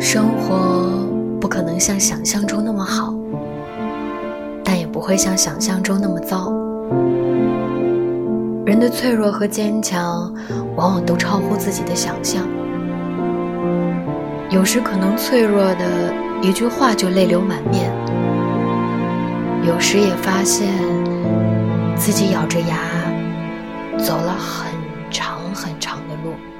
生活不可能像想象中那么好但也不会像想象中那么糟。人的脆弱和坚强往往都超乎自己的想象。有时可能脆弱的一句话就泪流满面有时也发现自己咬着牙走了很长很长的路。